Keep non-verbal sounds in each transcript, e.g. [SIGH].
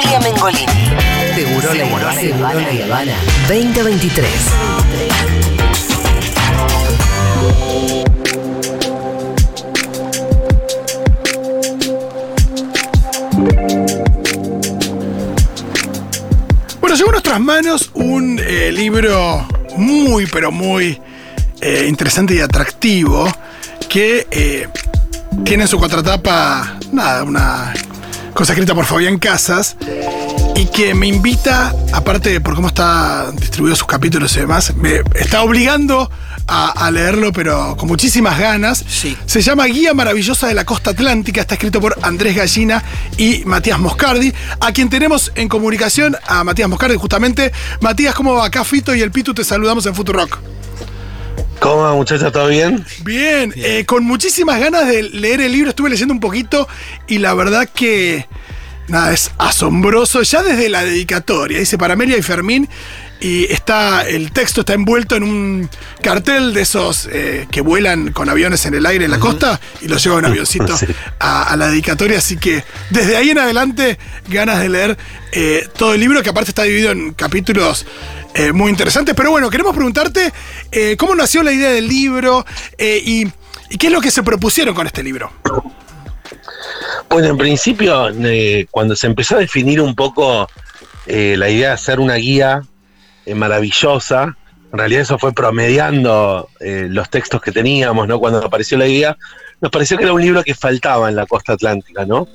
Julia Mengolini. Seguro la Habana. Seguro la Habana. 2023. Bueno, llegó a nuestras manos un eh, libro muy, pero muy eh, interesante y atractivo que eh, tiene en su contratapa, nada, una cosa escrita por Fabián Casas y que me invita, aparte de por cómo está distribuido sus capítulos y demás, me está obligando a, a leerlo, pero con muchísimas ganas. Sí. Se llama Guía Maravillosa de la Costa Atlántica, está escrito por Andrés Gallina y Matías Moscardi, a quien tenemos en comunicación a Matías Moscardi, justamente. Matías, ¿cómo va? Acá Fito y el Pitu te saludamos en Futurock. ¿Cómo va, muchachos? ¿Todo bien? Bien, eh, con muchísimas ganas de leer el libro, estuve leyendo un poquito y la verdad que nada, es asombroso, ya desde la dedicatoria, dice para Amelia y Fermín, y está, el texto está envuelto en un cartel de esos eh, que vuelan con aviones en el aire en la costa y los lleva un [LAUGHS] avioncito Sí. a, a la dedicatoria, así que desde ahí en adelante ganas de leer eh, todo el libro, que aparte está dividido en capítulos eh, muy interesantes, pero bueno, queremos preguntarte cómo nació la idea del libro y, y qué es lo que se propusieron con este libro. Bueno, en principio, cuando se empezó a definir un poco la idea de hacer una guía maravillosa, en realidad eso fue promediando eh, los textos que teníamos, ¿no? Cuando apareció la idea, nos pareció que era un libro que faltaba en la costa atlántica, ¿no?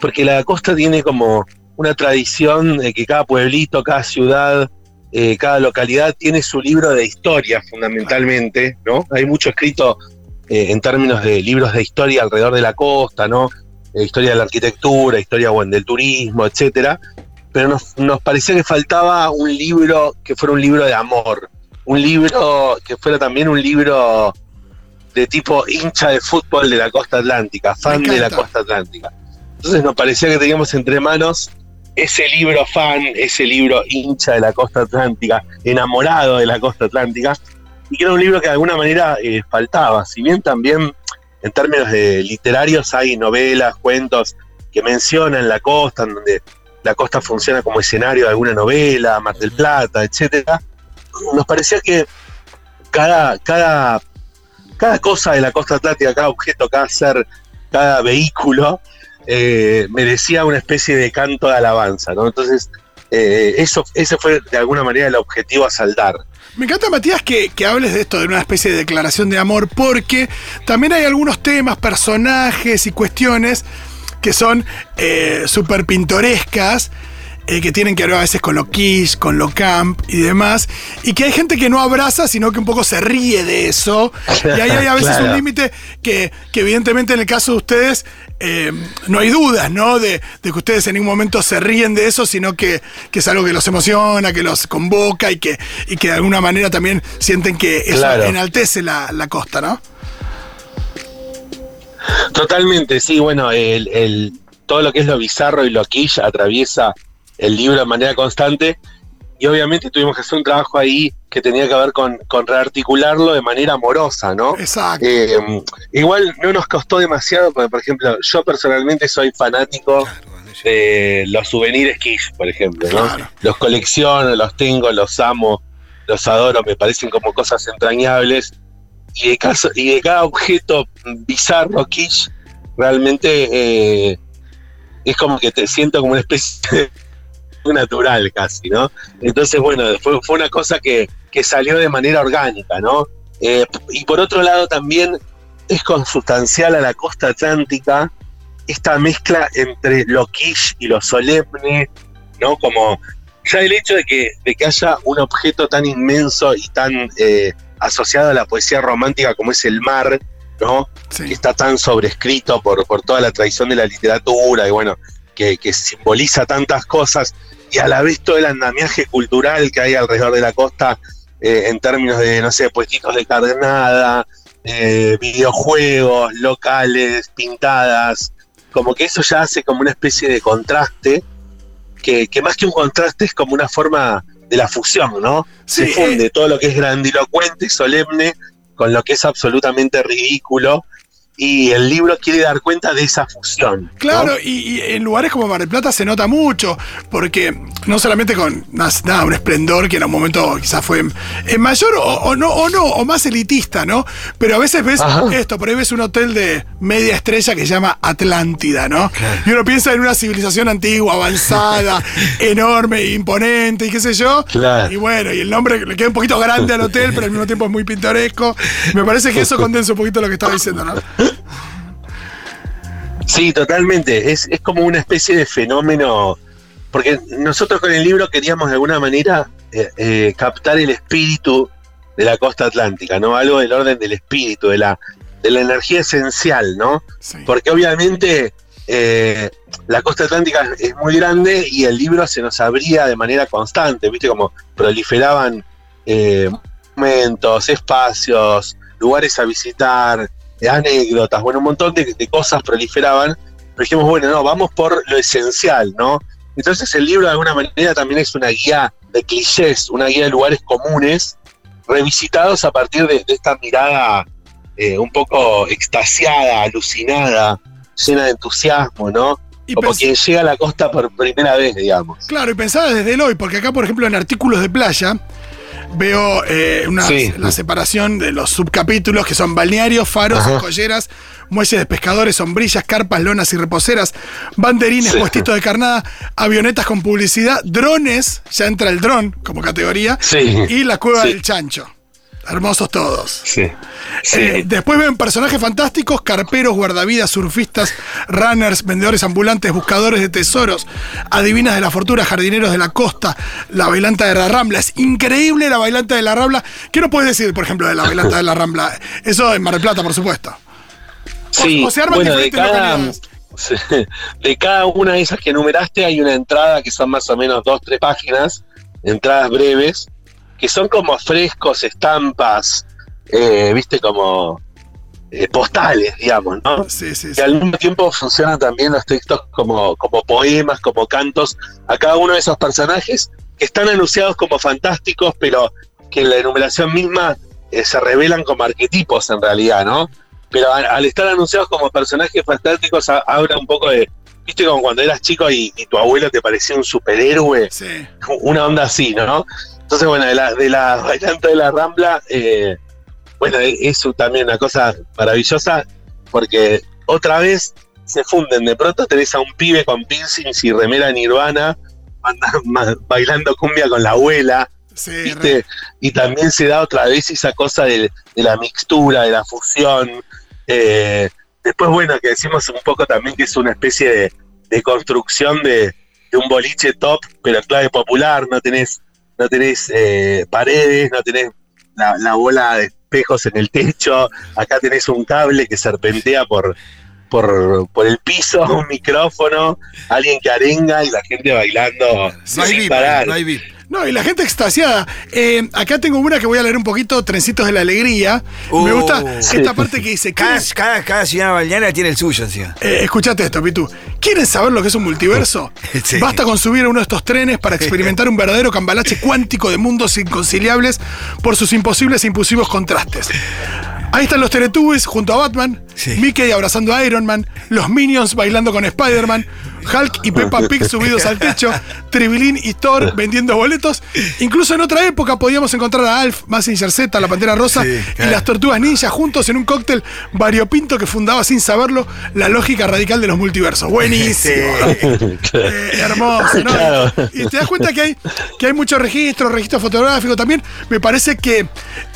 Porque la costa tiene como una tradición de que cada pueblito, cada ciudad, eh, cada localidad tiene su libro de historia fundamentalmente, ¿no? Hay mucho escrito eh, en términos de libros de historia alrededor de la costa, ¿no? Historia de la arquitectura, historia del turismo, etcétera. Pero nos, nos parecía que faltaba un libro que fuera un libro de amor, un libro que fuera también un libro de tipo hincha de fútbol de la costa atlántica, fan de la costa atlántica. Entonces nos parecía que teníamos entre manos ese libro fan, ese libro hincha de la costa atlántica, enamorado de la costa atlántica, y que era un libro que de alguna manera eh, faltaba. Si bien también en términos de literarios hay novelas, cuentos que mencionan la costa, en donde la costa funciona como escenario de alguna novela, Mar del Plata, etcétera, nos parecía que cada, cada, cada cosa de la costa atlántica, cada objeto, cada ser, cada vehículo, eh, merecía una especie de canto de alabanza, ¿no? Entonces, eh, eso, ese fue de alguna manera el objetivo a saldar. Me encanta, Matías, que, que hables de esto, de una especie de declaración de amor, porque también hay algunos temas, personajes y cuestiones que son eh, súper pintorescas, eh, que tienen que ver a veces con lo quiche, con lo camp y demás, y que hay gente que no abraza, sino que un poco se ríe de eso. Y ahí hay a veces Claro. un límite que, que evidentemente en el caso de ustedes eh, no hay dudas, ¿no? De, de que ustedes en ningún momento se ríen de eso, sino que, que es algo que los emociona, que los convoca y que, y que de alguna manera también sienten que eso Claro. enaltece la, la costa, ¿no? Totalmente, sí, bueno, el, el- todo lo que es lo bizarro y lo quiche atraviesa el libro de manera constante y obviamente tuvimos que hacer un trabajo ahí que tenía que ver con, con rearticularlo de manera amorosa, ¿no? Exacto. Eh, igual no nos costó demasiado, porque por ejemplo, yo personalmente soy fanático de los souvenirs quiche, por ejemplo, ¿no? Claro. Los colecciono, los tengo, los amo, los adoro, me parecen como cosas entrañables. Y de, cada objeto bizarro, quiche, realmente eh, es como que te siento como una especie de [LAUGHS] natural casi, ¿no? Entonces, bueno, fue, fue una cosa que, que salió de manera orgánica, ¿no? Eh, y por otro lado también es consustancial a la costa atlántica esta mezcla entre lo quiche y lo solemne, ¿no? Como ya el hecho de que, de que haya un objeto tan inmenso y tan eh, asociado a la poesía romántica como es el mar, ¿no? Sí. que está tan sobrescrito por, por toda la tradición de la literatura y bueno, que, que simboliza tantas cosas y a la vez todo el andamiaje cultural que hay alrededor de la costa eh, en términos de, no sé, puestitos de carnada, eh, videojuegos, locales, pintadas, como que eso ya hace como una especie de contraste, que, que más que un contraste es como una forma de la fusión, ¿no? Se funde eh. todo lo que es grandilocuente, solemne, con lo que es absolutamente ridículo. Y el libro quiere dar cuenta de esa fusión. ¿no? Claro, y, y en lugares como Mar del Plata se nota mucho, porque no solamente con nada, un esplendor que en un momento quizás fue eh, mayor o, o no, o no, o más elitista, ¿no? Pero a veces ves Ajá. esto, por ahí ves un hotel de media estrella que se llama Atlántida, ¿no? Y uno piensa en una civilización antigua, avanzada, [LAUGHS] enorme, imponente y qué sé yo. Claro. Y bueno, y el nombre le queda un poquito grande al hotel, pero al mismo tiempo es muy pintoresco. Me parece que eso [LAUGHS] condensa un poquito lo que estaba diciendo, ¿no? Sí, totalmente. Es, es como una especie de fenómeno. Porque nosotros con el libro queríamos de alguna manera eh, eh, captar el espíritu de la costa atlántica, ¿no? Algo del orden del espíritu, de la, de la energía esencial, ¿no? Sí. Porque obviamente eh, la costa atlántica es muy grande y el libro se nos abría de manera constante, ¿viste? Como proliferaban eh, momentos, espacios, lugares a visitar, eh, anécdotas, bueno, un montón de, de cosas proliferaban. Pero dijimos, bueno, no, vamos por lo esencial, ¿no? Entonces el libro de alguna manera también es una guía de clichés, una guía de lugares comunes, revisitados a partir de, de esta mirada eh, un poco extasiada, alucinada, llena de entusiasmo, ¿no? Y Como quien llega a la costa por primera vez, digamos. Claro, y pensaba desde el hoy, porque acá, por ejemplo, en artículos de playa, veo eh, una, Sí. la separación de los subcapítulos que son balnearios, faros, Ajá. colleras, muelles de pescadores, sombrillas, carpas, lonas y reposeras, banderines, Sí. puestitos de carnada, avionetas con publicidad, drones, ya entra el dron como categoría, Sí. y la cueva del chancho. Hermosos todos. Sí. Eh, después ven personajes fantásticos, carperos, guardavidas, surfistas, runners, vendedores ambulantes, buscadores de tesoros, adivinas de la fortuna, jardineros de la costa, la bailanta de la Rambla. Es increíble la bailanta de la Rambla. ¿Qué no puedes decir, por ejemplo, de la bailanta de la Rambla? Eso en Mar del Plata, por supuesto. Sí, o se arman bueno, de cada, sí, [LAUGHS] de cada una de esas que enumeraste hay una entrada que son más o menos dos, tres páginas, entradas breves, que son como frescos, estampas, eh, viste, como eh, postales, digamos, ¿no? Sí, sí, sí. que al mismo tiempo funcionan también los textos como, como poemas, como cantos a cada uno de esos personajes que están anunciados como fantásticos, pero que en la enumeración misma eh, se revelan como arquetipos en realidad, ¿no? Pero al, al estar anunciados como personajes fantásticos ha- habla un poco de, viste, como cuando eras chico y, y tu abuelo te parecía un superhéroe, Sí. una onda así, ¿no? Entonces, bueno, de la, de la [LAUGHS] bailante de la Rambla, eh, bueno, es también una cosa maravillosa porque otra vez se funden. De pronto tenés a un pibe con piercings y remera nirvana [LAUGHS] bailando cumbia con la abuela, Sí, ¿viste? Y también se da otra vez esa cosa de, de la mixtura, de la fusión. Eh, después, bueno, que decimos un poco también que es una especie de, de construcción de, de un boliche top, pero en clave popular, no tenés, no tenés eh, paredes, no tenés la, la bola de espejos en el techo, acá tenés un cable que serpentea por, por, por el piso, un micrófono, alguien que arenga y la gente bailando No hay VIP, no hay VIP. No, y la gente extasiada. Eh, acá tengo una que voy a leer un poquito, Trencitos de la Alegría. Me Uh. gusta Sí. esta parte que dice, Cada, ¿quieren- cada, cada ciudad balnearia tiene el suyo encima. Eh, escuchate esto, Pitu. ¿Quieren saber lo que es un multiverso? [LAUGHS] Sí. Basta con subir a uno de estos trenes para experimentar un verdadero cambalache cuántico de mundos inconciliables por sus imposibles e impulsivos contrastes. Ahí están los Teletubbies junto a Batman, Sí. Mickey abrazando a Iron Man, los Minions bailando con Spider-Man, Hulk y Peppa Pig subidos al techo, Tribilín y Thor vendiendo boletos. Incluso en otra época podíamos encontrar a Alf, Mazinger Z, la Pantera Rosa Sí, y las Tortugas Ninja juntos en un cóctel variopinto que fundaba sin saberlo la lógica radical de los multiversos. Buenísimo. [LAUGHS] Eh, hermoso, ¿no? Claro. Y te das cuenta que hay, que hay mucho registro, registro fotográfico también. Me parece que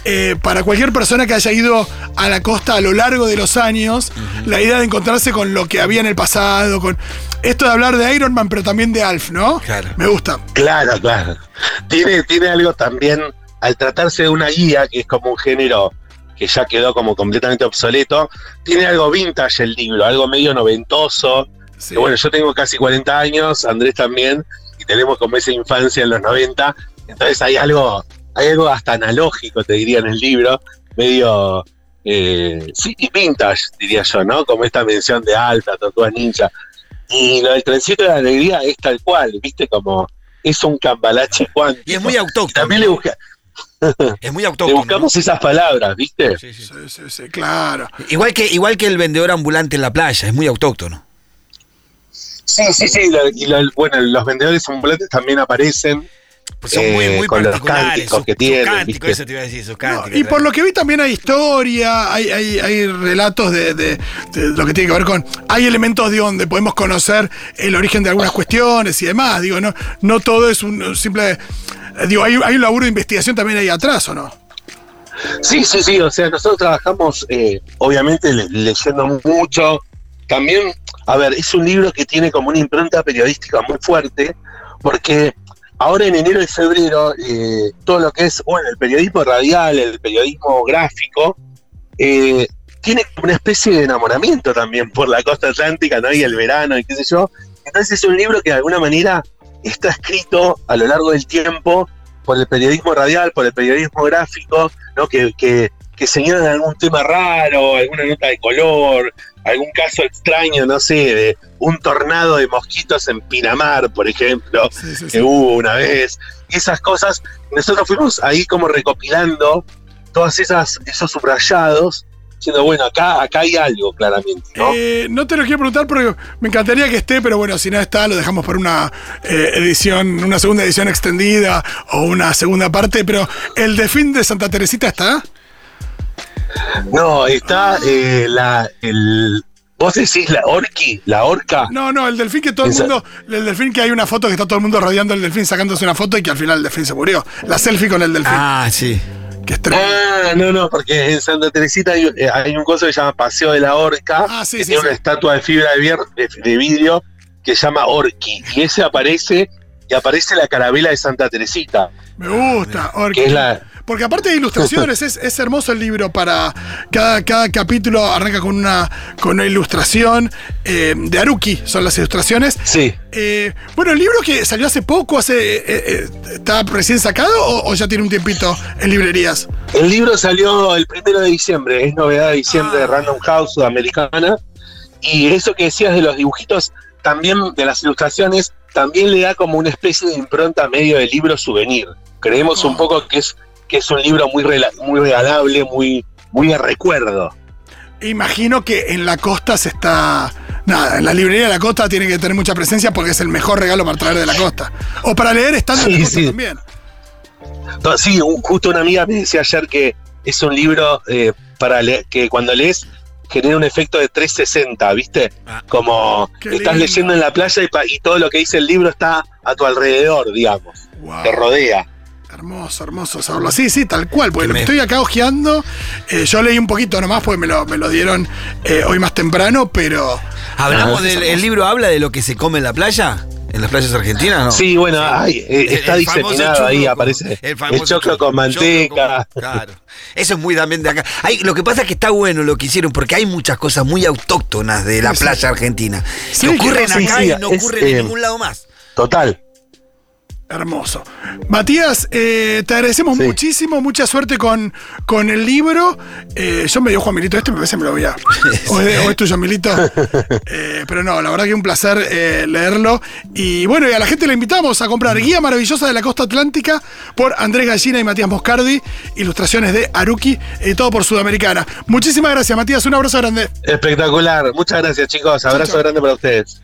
eh, para cualquier persona que haya ido a la costa a lo largo de los años, la idea de encontrarse con lo que había en el pasado, con esto de hablar de Iron Man, pero también de Alf, ¿no? Claro. Me gusta. Claro, claro. Tiene, tiene algo también, al tratarse de una guía, que es como un género que ya quedó como completamente obsoleto, tiene algo vintage el libro, algo medio noventoso. Sí. Que bueno, yo tengo casi 40 años, Andrés también, y tenemos como esa infancia en los 90, entonces hay algo, hay algo hasta analógico, te diría, en el libro, medio, eh, sí, y vintage, diría yo, ¿no? Como esta mención de Alta, Tortuga Ninja. Y lo del trencito de la alegría es tal cual, ¿viste? Como es un cambalache cuántico. Y es muy autóctono. también le busqué, [LAUGHS] Es muy le autóctono. ¿no? buscamos esas palabras, ¿viste? Sí, sí. Sí, sí, sí, claro. Igual que, igual que el vendedor ambulante en la playa, es muy autóctono. Sí, sí, sí. lo- y lo- bueno, los vendedores ambulantes también aparecen. Pues son muy, Eh, muy con los particulares. cánticos sus- que tienen, eso te iba a decir, sus No, y por lo que vi también hay historia, hay, hay, hay relatos de, de- de lo que tiene que ver con. Hay elementos de donde podemos conocer el origen de algunas cuestiones y demás. Digo, no, no todo es un simple. eh, Digo, hay, hay un laburo de investigación también ahí atrás, ¿o no? Sí, sí, sí. O sea, nosotros trabajamos, eh, obviamente, le- leyendo mucho. También, a ver, es un libro que tiene como una impronta periodística muy fuerte, porque ahora en enero y febrero, eh, todo lo que es, bueno, el periodismo radial, el periodismo gráfico, eh, tiene una especie de enamoramiento también por la costa atlántica, ¿no? Y el verano y qué sé yo. Entonces es un libro que de alguna manera está escrito a lo largo del tiempo por el periodismo radial, por el periodismo gráfico, ¿no? Que, que señalan algún tema raro, alguna nota de color, algún caso extraño, no sé, de un tornado de mosquitos en Pinamar, por ejemplo, Sí, sí, sí. que hubo una vez, y esas cosas. Nosotros fuimos ahí como recopilando todas esas, esos subrayados, diciendo, bueno, acá, acá hay algo claramente, ¿no? Eh, no te lo quiero preguntar porque me encantaría que esté, pero bueno, si no está, lo dejamos para una eh, edición, una segunda edición extendida o una segunda parte. Pero el de fin de Santa Teresita está. No, está eh, la, el, vos decís la orqui, la orca. No, no, el delfín que todo el Esa- mundo. El delfín que hay una foto que está todo el mundo rodeando el delfín, sacándose una foto y que al final el delfín se murió. La selfie con el delfín. Ah, sí. Que es tremendo. Ah, no, no, porque en Santa Teresita hay, eh, hay un coso que se llama Paseo de la Orca, Ah, sí, que sí, tiene sí. una estatua de fibra de, vier- de, de vidrio que se llama Orqui, y ese aparece, y aparece la carabela de Santa Teresita, Me gusta. Orca. que es la... Porque aparte de ilustraciones, es, es hermoso el libro para. Cada, cada capítulo arranca con una, con una ilustración eh, de Aruki, son las ilustraciones. Sí, Eh, bueno, el libro que salió hace poco, hace, eh, ¿está recién sacado o, o ya tiene un tiempito en librerías? el libro salió el primero de diciembre, es novedad de diciembre de Random House Sudamericana, y eso que decías de los dibujitos, también de las ilustraciones, también le da como una especie de impronta medio de libro souvenir. Creemos un poco que es, que es un libro muy, muy regalable, muy, muy de recuerdo. Imagino que en la costa se está. Nada, en la librería de la costa tiene que tener mucha presencia porque es el mejor regalo para traer de la costa. O para leer estando en la Sí, costa sí. también. No, Sí, un- justo una amiga me decía ayer que es un libro eh, para leer, que cuando lees genera un efecto de 360, ¿viste? Ah. Como Qué estás lindo. leyendo en la playa y, y todo lo que dice el libro está a tu alrededor, digamos, Wow. te rodea. Hermoso, hermoso saberlo. Sí, sí, tal cual. Porque lo me- estoy acá hojeando. eh, yo leí un poquito nomás porque me lo, me lo dieron eh, hoy más temprano, pero. ¿Hablamos Ah, del el libro habla de lo que se come en la playa? ¿En las playas argentinas no? Sí, bueno, eh, El- está el diseminado ahí, con- aparece el, famoso choclo con manteca. con- claro. Eso es muy también de acá. Hay, lo que pasa es que está bueno lo que hicieron, porque hay muchas cosas muy autóctonas de la Sí, sí. playa argentina. Sí, que ocurren sí, acá sí, y no ocurren en eh, ningún lado más. Total. Hermoso. Matías, eh, te agradecemos Sí. muchísimo, mucha suerte con, con el libro. Eh, yo me dio Juan Milito este, me parece que me lo voy a. [LAUGHS] O es, o es tuyo, Milito. Eh, pero no, la verdad que un placer eh, leerlo. Y bueno, y a la gente le invitamos a comprar Guía Maravillosa de la Costa Atlántica por Andrés Gallina y Matías Moscardi. Ilustraciones de Aruki, eh, todo por Sudamericana. Muchísimas gracias, Matías. Un abrazo grande. Espectacular. Muchas gracias, chicos. Abrazo grande para ustedes.